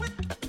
quick.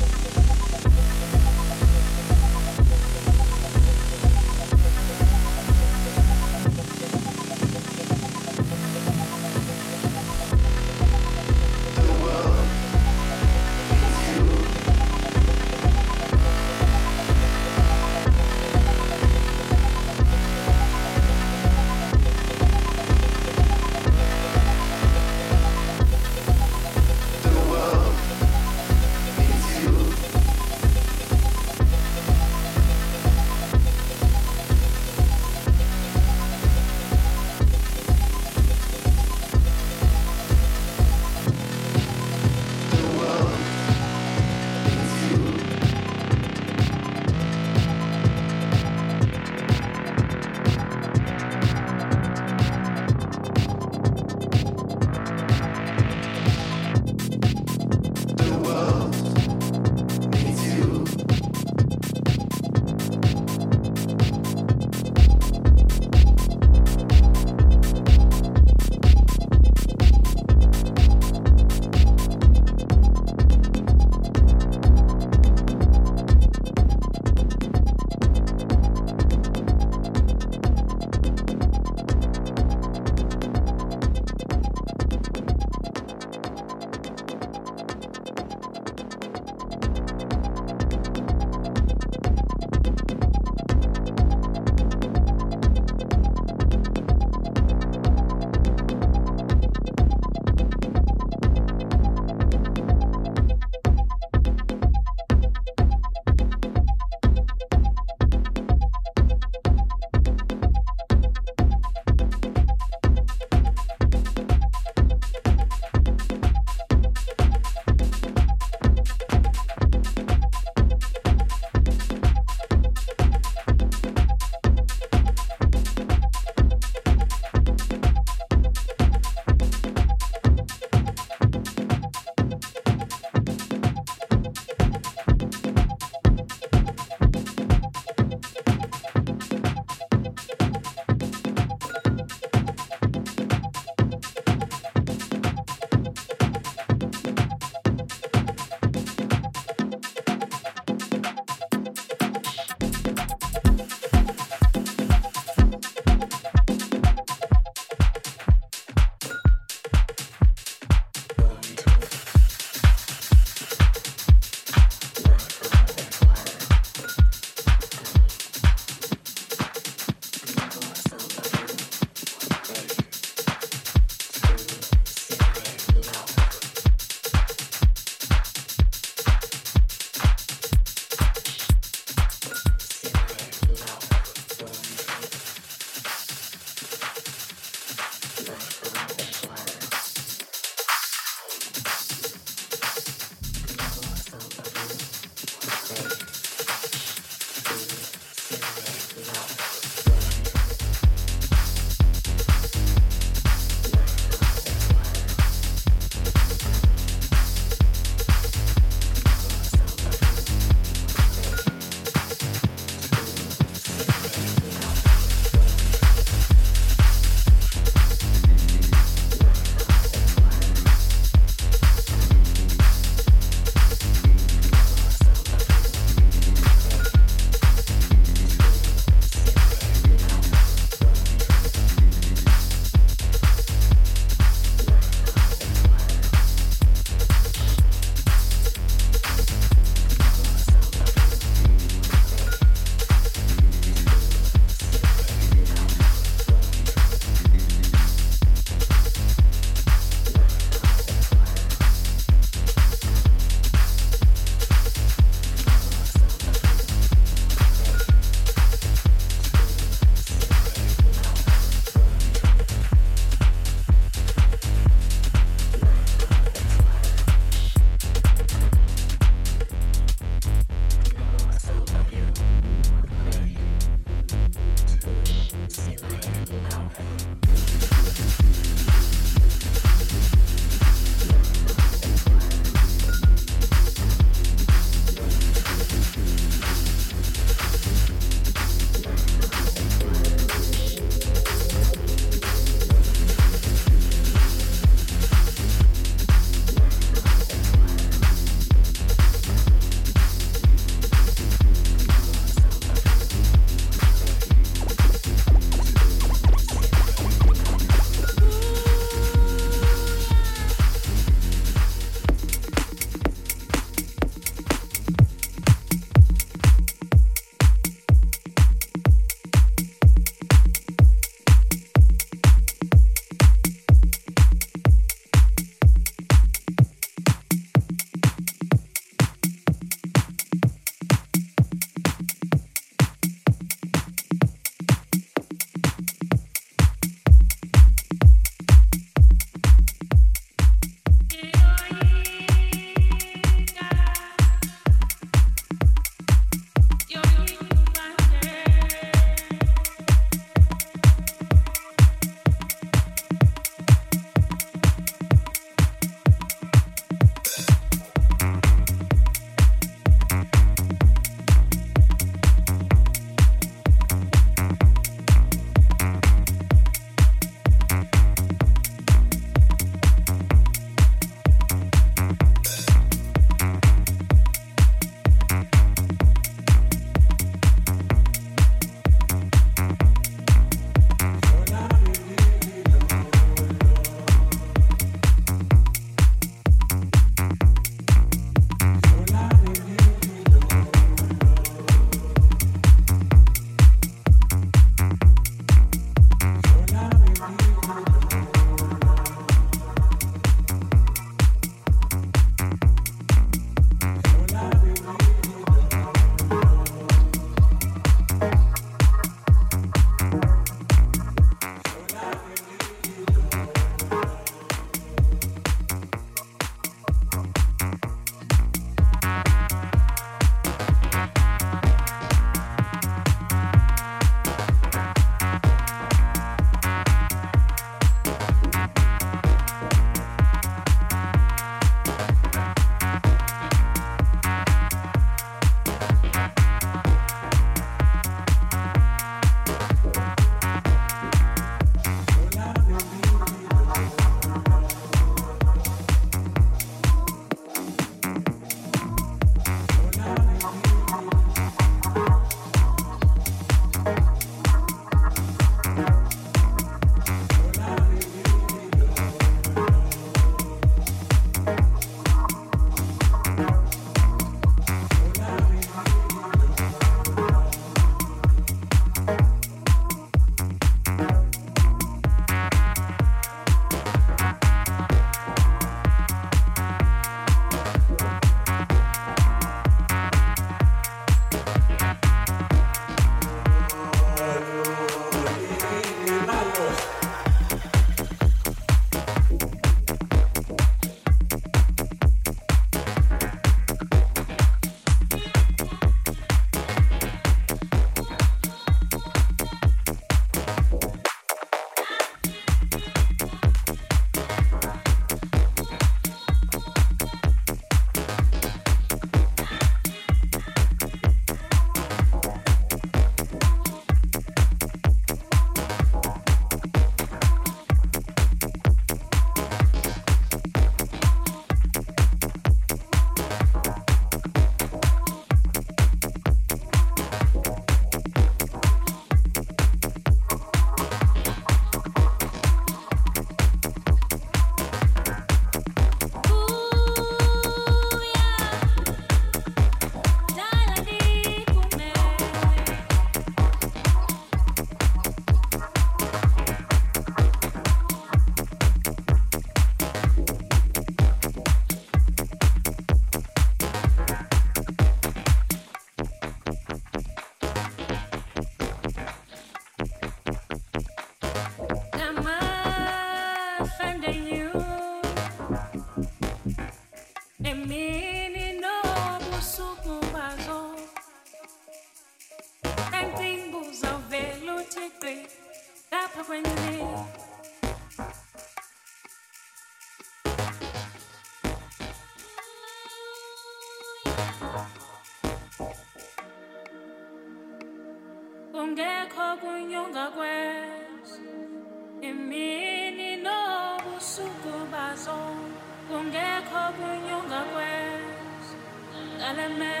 element.